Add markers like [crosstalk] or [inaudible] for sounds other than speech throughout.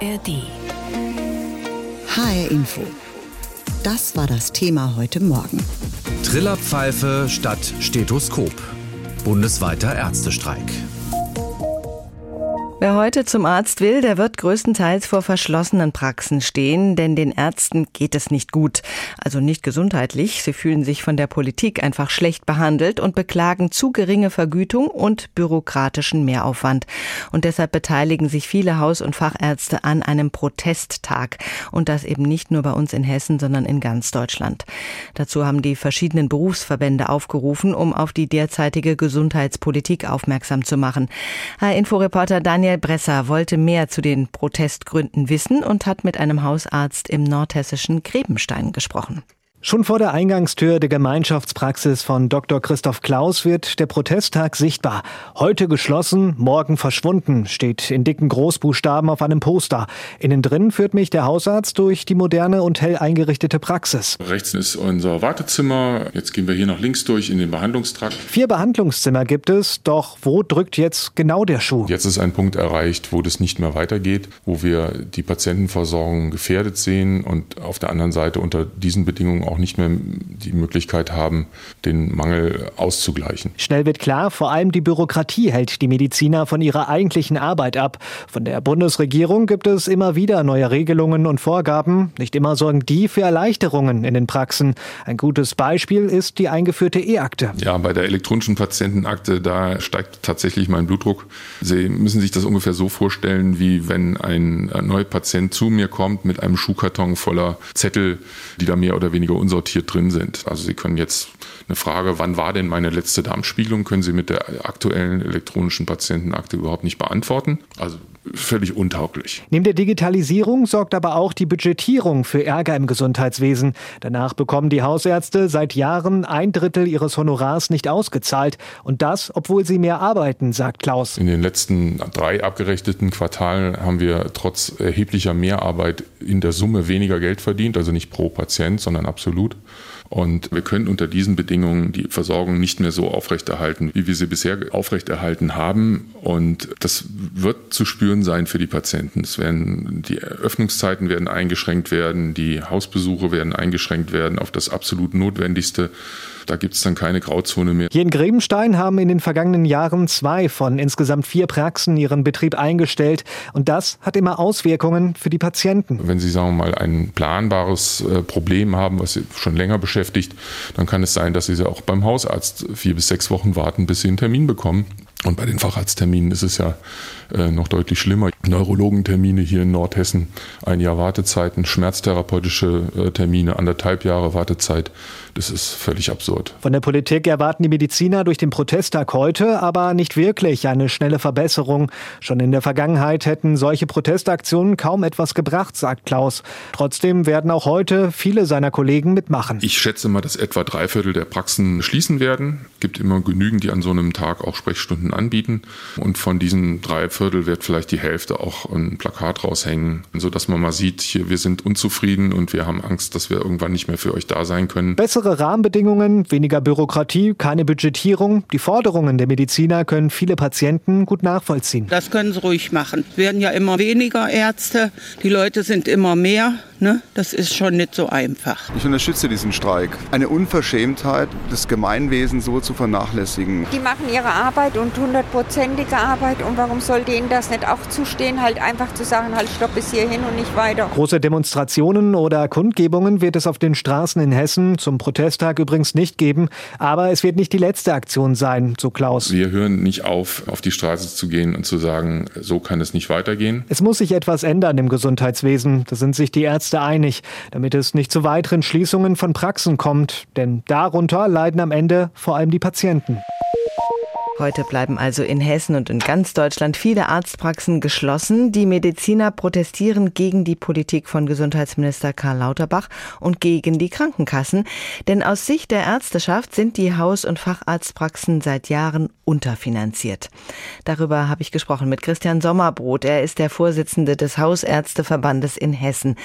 ARD. HR Info. Das war das Thema heute Morgen. Trillerpfeife statt Stethoskop. Bundesweiter Ärztestreik. Wer heute zum Arzt will, der wird größtenteils vor verschlossenen Praxen stehen, denn den Ärzten geht es nicht gut. Also nicht gesundheitlich. Sie fühlen sich von der Politik einfach schlecht behandelt und beklagen zu geringe Vergütung und bürokratischen Mehraufwand. Und deshalb beteiligen sich viele Haus- und Fachärzte an einem Protesttag. Und das eben nicht nur bei uns in Hessen, sondern in ganz Deutschland. Dazu haben die verschiedenen Berufsverbände aufgerufen, um auf die derzeitige Gesundheitspolitik aufmerksam zu machen. Herr Inforeporter Daniel Michael Bresser wollte mehr zu den Protestgründen wissen und hat mit einem Hausarzt im nordhessischen Grebenstein gesprochen. Schon vor der Eingangstür der Gemeinschaftspraxis von Dr. Christoph Klaus wird der Protesttag sichtbar. Heute geschlossen, morgen verschwunden, steht in dicken Großbuchstaben auf einem Poster. Innen drin führt mich der Hausarzt durch die moderne und hell eingerichtete Praxis. Rechts ist unser Wartezimmer. Jetzt gehen wir hier nach links durch in den Behandlungstrakt. Vier Behandlungszimmer gibt es, doch wo drückt jetzt genau der Schuh? Jetzt ist ein Punkt erreicht, wo das nicht mehr weitergeht, wo wir die Patientenversorgung gefährdet sehen und auf der anderen Seite unter diesen Bedingungen auch auch nicht mehr die Möglichkeit haben, den Mangel auszugleichen. Schnell wird klar, vor allem die Bürokratie hält die Mediziner von ihrer eigentlichen Arbeit ab. Von der Bundesregierung gibt es immer wieder neue Regelungen und Vorgaben. Nicht immer sorgen die für Erleichterungen in den Praxen. Ein gutes Beispiel ist die eingeführte E-Akte. Ja, bei der elektronischen Patientenakte, da steigt tatsächlich mein Blutdruck. Sie müssen sich das ungefähr so vorstellen, wie wenn ein neuer Patient zu mir kommt mit einem Schuhkarton voller Zettel, die da mehr oder weniger unsortiert drin sind. Also Sie können jetzt eine Frage, wann war denn meine letzte Darmspiegelung, können Sie mit der aktuellen elektronischen Patientenakte überhaupt nicht beantworten. Also völlig untauglich. Neben der Digitalisierung sorgt aber auch die Budgetierung für Ärger im Gesundheitswesen. Danach bekommen die Hausärzte seit Jahren ein Drittel ihres Honorars nicht ausgezahlt. Und das, obwohl sie mehr arbeiten, sagt Klaus. In den letzten drei abgerechneten Quartalen haben wir trotz erheblicher Mehrarbeit in der Summe weniger Geld verdient, also nicht pro Patient, sondern absolut absolut. Und wir können unter diesen Bedingungen die Versorgung nicht mehr so aufrechterhalten, wie wir sie bisher aufrechterhalten haben. Und das wird zu spüren sein für die Patienten. Es werden, die Öffnungszeiten werden eingeschränkt werden, die Hausbesuche werden eingeschränkt werden auf das absolut Notwendigste. Da gibt es dann keine Grauzone mehr. Hier in Grebenstein haben in den vergangenen Jahren zwei von insgesamt vier Praxen ihren Betrieb eingestellt. Und das hat immer Auswirkungen für die Patienten. Wenn Sie, sagen wir mal, ein planbares äh, Problem haben, was Sie schon länger beschäftigt, dann kann es sein, dass Sie auch beim Hausarzt vier bis sechs Wochen warten, bis Sie einen Termin bekommen. Und bei den Facharztterminen ist es ja äh, noch deutlich schlimmer. Neurologentermine hier in Nordhessen, ein Jahr Wartezeiten, schmerztherapeutische äh, Termine, anderthalb Jahre Wartezeit. Das ist völlig absurd. Von der Politik erwarten die Mediziner durch den Protesttag heute aber nicht wirklich eine schnelle Verbesserung. Schon in der Vergangenheit hätten solche Protestaktionen kaum etwas gebracht, sagt Klaus. Trotzdem werden auch heute viele seiner Kollegen mitmachen. Ich schätze mal, dass etwa drei Viertel der Praxen schließen werden. Es gibt immer genügend, die an so einem Tag auch Sprechstunden anbieten. Und von diesen drei Viertel wird vielleicht die Hälfte auch ein Plakat raushängen, sodass man mal sieht, hier, wir sind unzufrieden und wir haben Angst, dass wir irgendwann nicht mehr für euch da sein können. Bessere Bessere Rahmenbedingungen, weniger Bürokratie, keine Budgetierung. Die Forderungen der Mediziner können viele Patienten gut nachvollziehen. Das können sie ruhig machen. Es werden ja immer weniger Ärzte, die Leute sind immer mehr. Ne? Das ist schon nicht so einfach. Ich unterstütze diesen Streik. Eine Unverschämtheit, das Gemeinwesen so zu vernachlässigen. Die machen ihre Arbeit und hundertprozentige Arbeit. Und warum soll denen das nicht auch zustehen, halt einfach zu sagen, halt stopp bis hierhin und nicht weiter. Große Demonstrationen oder Kundgebungen wird es auf den Straßen in Hessen zum Protesttag übrigens nicht geben. Aber es wird nicht die letzte Aktion sein, so Klaus. Wir hören nicht auf, auf die Straße zu gehen und zu sagen, so kann es nicht weitergehen. Es muss sich etwas ändern im Gesundheitswesen. Da sind sich die Ärzte Ärzte einig, damit es nicht zu weiteren Schließungen von Praxen kommt. Denn darunter leiden am Ende vor allem die Patienten. Heute bleiben also in Hessen und in ganz Deutschland viele Arztpraxen geschlossen. Die Mediziner protestieren gegen die Politik von Gesundheitsminister Karl Lauterbach und gegen die Krankenkassen. Denn aus Sicht der Ärzteschaft sind die Haus- und Facharztpraxen seit Jahren unterfinanziert. Darüber habe ich gesprochen mit Christian Sommerbrot. Er ist der Vorsitzende des Hausärzteverbandes in Hessen.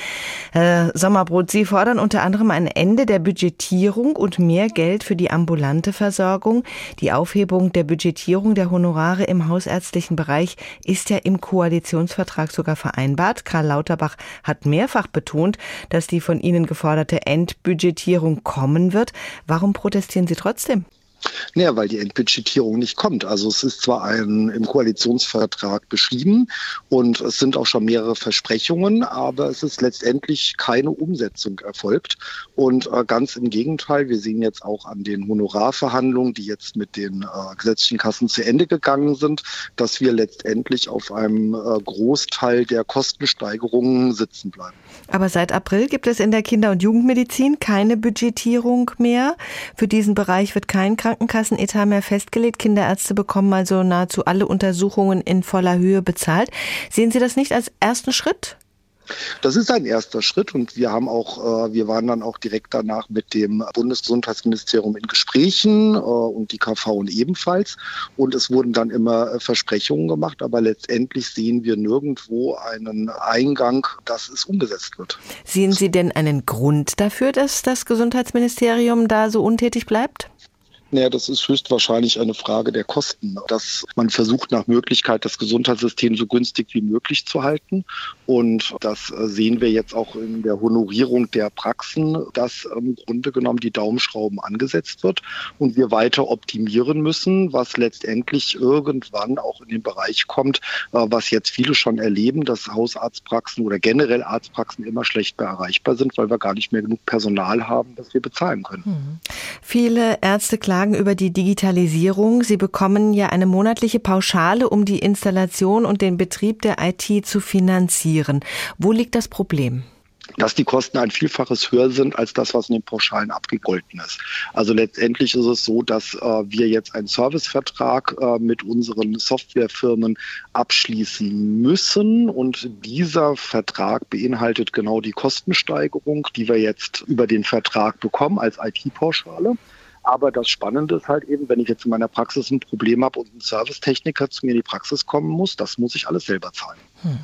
Herr Sommerbrot, Sie fordern unter anderem ein Ende der Budgetierung und mehr Geld für die ambulante Versorgung, die Aufhebung der Budgetierung Budgetierung der Honorare im hausärztlichen Bereich ist ja im Koalitionsvertrag sogar vereinbart. Karl Lauterbach hat mehrfach betont, dass die von Ihnen geforderte Endbudgetierung kommen wird. Warum protestieren Sie trotzdem? Naja, weil die Entbudgetierung nicht kommt. Also es ist zwar ein im Koalitionsvertrag beschrieben und es sind auch schon mehrere Versprechungen, aber es ist letztendlich keine Umsetzung erfolgt. Und äh, ganz im Gegenteil, wir sehen jetzt auch an den Honorarverhandlungen, die jetzt mit den äh, gesetzlichen Kassen zu Ende gegangen sind, dass wir letztendlich auf einem äh, Großteil der Kostensteigerungen sitzen bleiben. Aber seit April gibt es in der Kinder- und Jugendmedizin keine Budgetierung mehr. Für diesen Bereich wird kein Krankenkassenetat mehr festgelegt. Kinderärzte bekommen also nahezu alle Untersuchungen in voller Höhe bezahlt. Sehen Sie das nicht als ersten Schritt? Das ist ein erster Schritt und wir haben auch, äh, wir waren dann auch direkt danach mit dem Bundesgesundheitsministerium in Gesprächen äh, und die KV ebenfalls. Und es wurden dann immer äh, Versprechungen gemacht, aber letztendlich sehen wir nirgendwo einen Eingang, dass es umgesetzt wird. Sehen Sie denn einen Grund dafür, dass das Gesundheitsministerium da so untätig bleibt? Naja, das ist höchstwahrscheinlich eine Frage der Kosten, dass man versucht nach Möglichkeit das Gesundheitssystem so günstig wie möglich zu halten. Und das äh, sehen wir jetzt auch in der Honorierung der Praxen, dass im Grunde genommen die Daumenschrauben angesetzt wird und wir weiter optimieren müssen, was letztendlich irgendwann auch in den Bereich kommt, äh, was jetzt viele schon erleben, dass Hausarztpraxen oder generell Arztpraxen immer schlechter erreichbar sind, weil wir gar nicht mehr genug Personal haben, das wir bezahlen können. Hm. Viele Ärzte klagen Fragen über die Digitalisierung. Sie bekommen ja eine monatliche Pauschale, um die Installation und den Betrieb der IT zu finanzieren. Wo liegt das Problem? dass die Kosten ein Vielfaches höher sind als das, was in den Pauschalen abgegolten ist. Also letztendlich ist es so, dass äh, wir jetzt einen Servicevertrag äh, mit unseren Softwarefirmen abschließen müssen und dieser Vertrag beinhaltet genau die Kostensteigerung, die wir jetzt über den Vertrag bekommen als IT-Pauschale. Aber das Spannende ist halt eben, wenn ich jetzt in meiner Praxis ein Problem habe und ein Servicetechniker zu mir in die Praxis kommen muss, das muss ich alles selber zahlen. Hm.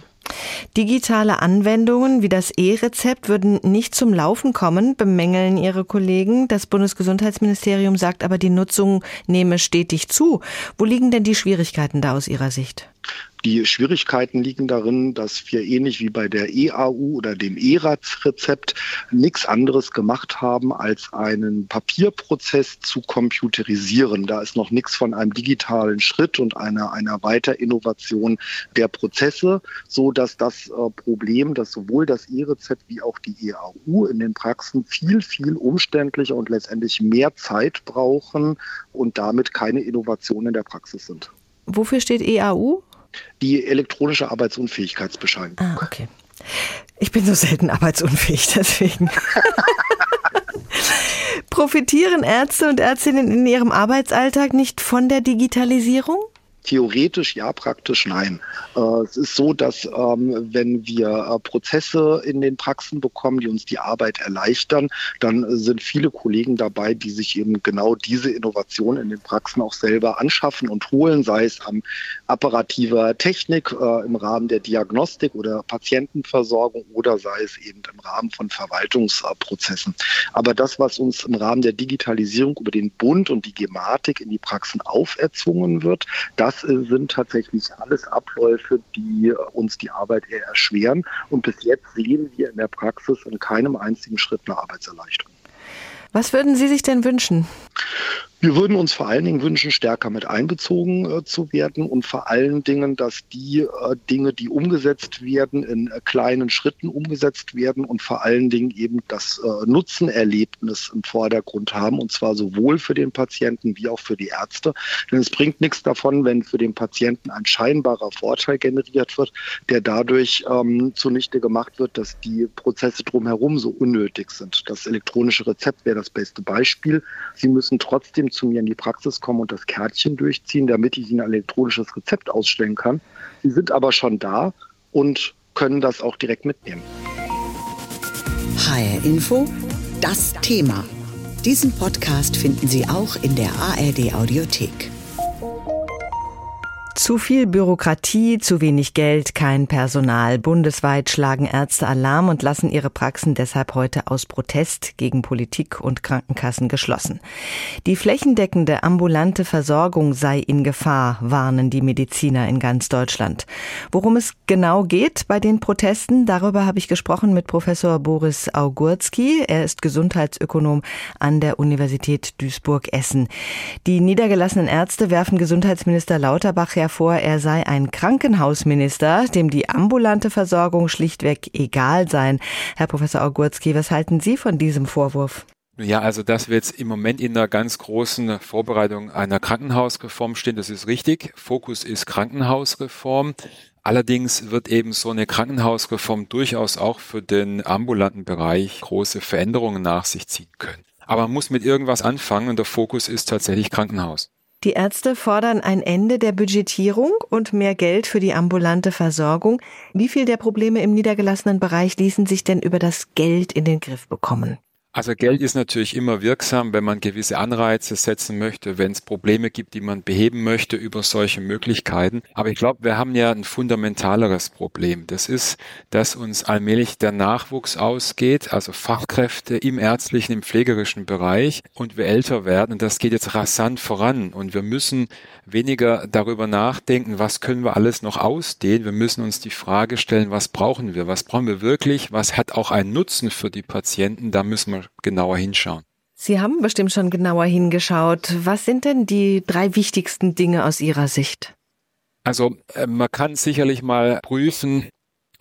Digitale Anwendungen wie das E-Rezept würden nicht zum Laufen kommen, bemängeln Ihre Kollegen. Das Bundesgesundheitsministerium sagt aber, die Nutzung nehme stetig zu. Wo liegen denn die Schwierigkeiten da aus Ihrer Sicht? Die Schwierigkeiten liegen darin, dass wir ähnlich wie bei der EAU oder dem ERATS-Rezept nichts anderes gemacht haben, als einen Papierprozess zu computerisieren. Da ist noch nichts von einem digitalen Schritt und einer, einer Weiterinnovation der Prozesse, so dass das äh, Problem, dass sowohl das E-Rezept wie auch die EAU in den Praxen viel, viel umständlicher und letztendlich mehr Zeit brauchen und damit keine Innovationen in der Praxis sind. Wofür steht EAU? Die elektronische Arbeitsunfähigkeitsbescheinigung. Ah, okay. Ich bin so selten arbeitsunfähig, [laughs] deswegen. Profitieren Ärzte und Ärztinnen in ihrem Arbeitsalltag nicht von der Digitalisierung? Theoretisch ja, praktisch nein. Äh, es ist so, dass ähm, wenn wir äh, Prozesse in den Praxen bekommen, die uns die Arbeit erleichtern, dann sind viele Kollegen dabei, die sich eben genau diese Innovation in den Praxen auch selber anschaffen und holen, sei es an apparativer Technik äh, im Rahmen der Diagnostik oder Patientenversorgung oder sei es eben im Rahmen von Verwaltungsprozessen. Aber das, was uns im Rahmen der Digitalisierung über den Bund und die Gematik in die Praxen auferzwungen wird, das das sind tatsächlich alles Abläufe, die uns die Arbeit eher erschweren. Und bis jetzt sehen wir in der Praxis in keinem einzigen Schritt eine Arbeitserleichterung. Was würden Sie sich denn wünschen? Wir würden uns vor allen Dingen wünschen, stärker mit einbezogen äh, zu werden und vor allen Dingen, dass die äh, Dinge, die umgesetzt werden, in äh, kleinen Schritten umgesetzt werden und vor allen Dingen eben das äh, Nutzenerlebnis im Vordergrund haben und zwar sowohl für den Patienten wie auch für die Ärzte. Denn es bringt nichts davon, wenn für den Patienten ein scheinbarer Vorteil generiert wird, der dadurch ähm, zunichte gemacht wird, dass die Prozesse drumherum so unnötig sind. Das elektronische Rezept wäre das beste Beispiel. Sie müssen trotzdem zu mir in die Praxis kommen und das Kärtchen durchziehen, damit ich Ihnen ein elektronisches Rezept ausstellen kann. Sie sind aber schon da und können das auch direkt mitnehmen. HR Info, das Thema. Diesen Podcast finden Sie auch in der ARD Audiothek. Zu viel Bürokratie, zu wenig Geld, kein Personal. Bundesweit schlagen Ärzte Alarm und lassen ihre Praxen deshalb heute aus Protest gegen Politik und Krankenkassen geschlossen. Die flächendeckende ambulante Versorgung sei in Gefahr, warnen die Mediziner in ganz Deutschland. Worum es genau geht bei den Protesten, darüber habe ich gesprochen mit Professor Boris Augurski. Er ist Gesundheitsökonom an der Universität Duisburg-Essen. Die niedergelassenen Ärzte werfen Gesundheitsminister Lauterbach ja vor, er sei ein Krankenhausminister, dem die ambulante Versorgung schlichtweg egal sein. Herr Professor Augurski, was halten Sie von diesem Vorwurf? Ja, also dass wir jetzt im Moment in einer ganz großen Vorbereitung einer Krankenhausreform stehen, das ist richtig. Fokus ist Krankenhausreform. Allerdings wird eben so eine Krankenhausreform durchaus auch für den ambulanten Bereich große Veränderungen nach sich ziehen können. Aber man muss mit irgendwas anfangen und der Fokus ist tatsächlich Krankenhaus. Die Ärzte fordern ein Ende der Budgetierung und mehr Geld für die ambulante Versorgung. Wie viel der Probleme im niedergelassenen Bereich ließen sich denn über das Geld in den Griff bekommen? Also Geld ist natürlich immer wirksam, wenn man gewisse Anreize setzen möchte, wenn es Probleme gibt, die man beheben möchte über solche Möglichkeiten. Aber ich glaube, wir haben ja ein fundamentaleres Problem. Das ist, dass uns allmählich der Nachwuchs ausgeht, also Fachkräfte im ärztlichen, im pflegerischen Bereich und wir älter werden. Und das geht jetzt rasant voran. Und wir müssen weniger darüber nachdenken, was können wir alles noch ausdehnen. Wir müssen uns die Frage stellen, was brauchen wir? Was brauchen wir wirklich? Was hat auch einen Nutzen für die Patienten? Da müssen wir genauer hinschauen. Sie haben bestimmt schon genauer hingeschaut. Was sind denn die drei wichtigsten Dinge aus Ihrer Sicht? Also äh, man kann sicherlich mal prüfen,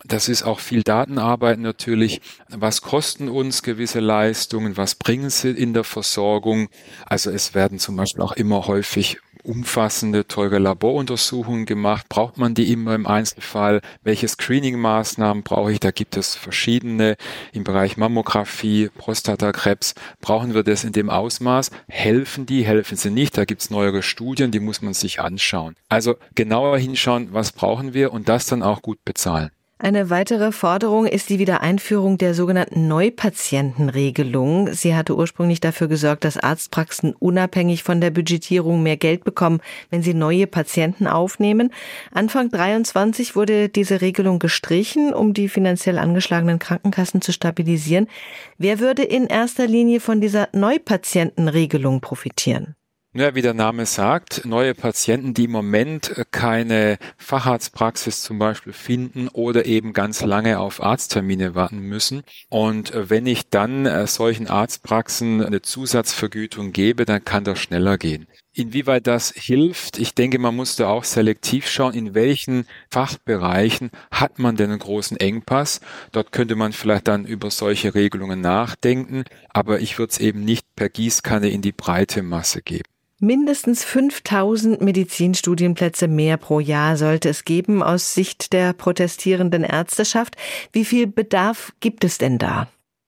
das ist auch viel Datenarbeit natürlich. Was kosten uns gewisse Leistungen? Was bringen sie in der Versorgung? Also es werden zum Beispiel auch immer häufig umfassende, teure Laboruntersuchungen gemacht? Braucht man die immer im Einzelfall? Welche Screening-Maßnahmen brauche ich? Da gibt es verschiedene im Bereich Mammographie, Prostatakrebs. Brauchen wir das in dem Ausmaß? Helfen die? Helfen sie nicht? Da gibt es neuere Studien, die muss man sich anschauen. Also genauer hinschauen, was brauchen wir und das dann auch gut bezahlen. Eine weitere Forderung ist die Wiedereinführung der sogenannten Neupatientenregelung. Sie hatte ursprünglich dafür gesorgt, dass Arztpraxen unabhängig von der Budgetierung mehr Geld bekommen, wenn sie neue Patienten aufnehmen. Anfang 23 wurde diese Regelung gestrichen, um die finanziell angeschlagenen Krankenkassen zu stabilisieren. Wer würde in erster Linie von dieser Neupatientenregelung profitieren? Ja, wie der Name sagt, neue Patienten, die im Moment äh, keine Facharztpraxis zum Beispiel finden oder eben ganz lange auf Arzttermine warten müssen. Und äh, wenn ich dann äh, solchen Arztpraxen eine Zusatzvergütung gebe, dann kann das schneller gehen. Inwieweit das hilft, ich denke, man muss da auch selektiv schauen, in welchen Fachbereichen hat man denn einen großen Engpass. Dort könnte man vielleicht dann über solche Regelungen nachdenken, aber ich würde es eben nicht per Gießkanne in die breite Masse geben. Mindestens 5000 Medizinstudienplätze mehr pro Jahr sollte es geben aus Sicht der protestierenden Ärzteschaft. Wie viel Bedarf gibt es denn da?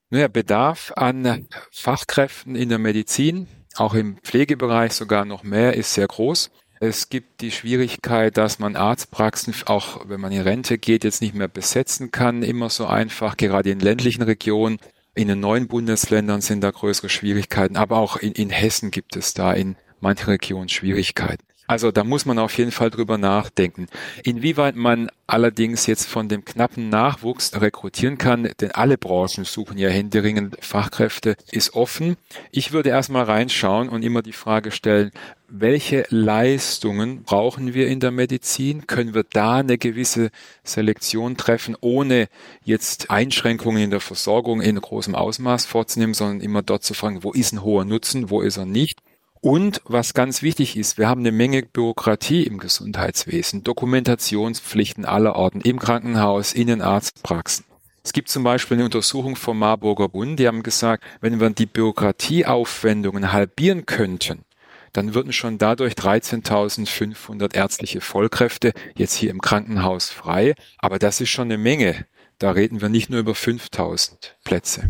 Naja, Bedarf an Fachkräften in der Medizin, auch im Pflegebereich sogar noch mehr, ist sehr groß. Es gibt die Schwierigkeit, dass man Arztpraxen, auch wenn man in Rente geht, jetzt nicht mehr besetzen kann, immer so einfach, gerade in ländlichen Regionen. In den neuen Bundesländern sind da größere Schwierigkeiten, aber auch in, in Hessen gibt es da in manche Regionen Schwierigkeiten. Also da muss man auf jeden Fall drüber nachdenken. Inwieweit man allerdings jetzt von dem knappen Nachwuchs rekrutieren kann, denn alle Branchen suchen ja händeringend Fachkräfte, ist offen. Ich würde erstmal reinschauen und immer die Frage stellen, welche Leistungen brauchen wir in der Medizin? Können wir da eine gewisse Selektion treffen, ohne jetzt Einschränkungen in der Versorgung in großem Ausmaß vorzunehmen, sondern immer dort zu fragen, wo ist ein hoher Nutzen, wo ist er nicht? Und was ganz wichtig ist, wir haben eine Menge Bürokratie im Gesundheitswesen, Dokumentationspflichten aller Orten, im Krankenhaus, in den Arztpraxen. Es gibt zum Beispiel eine Untersuchung vom Marburger Bund, die haben gesagt, wenn wir die Bürokratieaufwendungen halbieren könnten, dann würden schon dadurch 13.500 ärztliche Vollkräfte jetzt hier im Krankenhaus frei. Aber das ist schon eine Menge. Da reden wir nicht nur über 5.000 Plätze.